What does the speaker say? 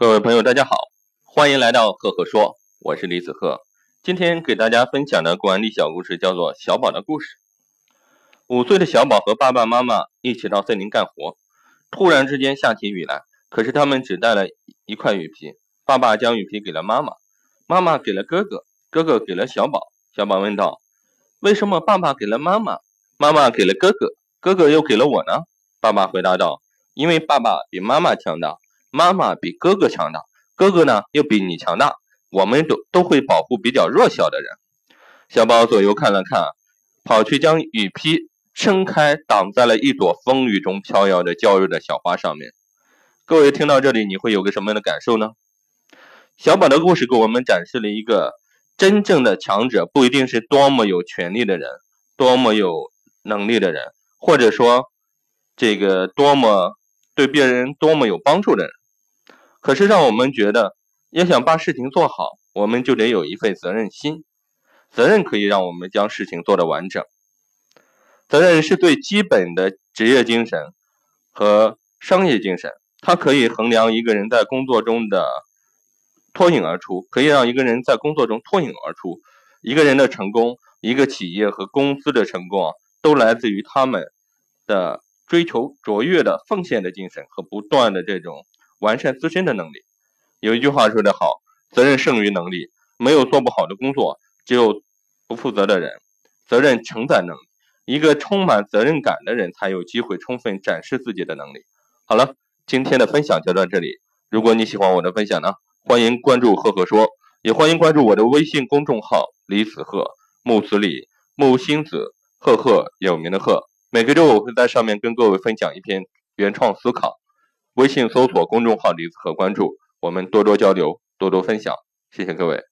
各位朋友，大家好，欢迎来到赫赫说，我是李子赫。今天给大家分享的管理小故事叫做《小宝的故事》。五岁的小宝和爸爸妈妈一起到森林干活，突然之间下起雨来，可是他们只带了一块雨披。爸爸将雨披给了妈妈，妈妈给了哥哥，哥哥给了小宝。小宝问道：“为什么爸爸给了妈妈，妈妈给了哥哥，哥哥又给了我呢？”爸爸回答道：“因为爸爸比妈妈强大。”妈妈比哥哥强大，哥哥呢又比你强大，我们都都会保护比较弱小的人。小宝左右看了看，跑去将雨披撑开，挡在了一朵风雨中飘摇的娇弱的小花上面。各位听到这里，你会有个什么样的感受呢？小宝的故事给我们展示了一个真正的强者，不一定是多么有权力的人，多么有能力的人，或者说这个多么对别人多么有帮助的人。可是，让我们觉得，要想把事情做好，我们就得有一份责任心。责任可以让我们将事情做得完整。责任是最基本的职业精神和商业精神，它可以衡量一个人在工作中的脱颖而出，可以让一个人在工作中脱颖而出。一个人的成功，一个企业和公司的成功啊，都来自于他们的追求卓越的奉献的精神和不断的这种。完善自身的能力。有一句话说得好：“责任胜于能力。”没有做不好的工作，只有不负责的人。责任承载能力，一个充满责任感的人才有机会充分展示自己的能力。好了，今天的分享就到这里。如果你喜欢我的分享呢，欢迎关注“赫赫说”，也欢迎关注我的微信公众号“李子赫木子李木星子赫赫有名的赫”。每个周我会在上面跟各位分享一篇原创思考。微信搜索公众号“李子和关注我们，多多交流，多多分享，谢谢各位。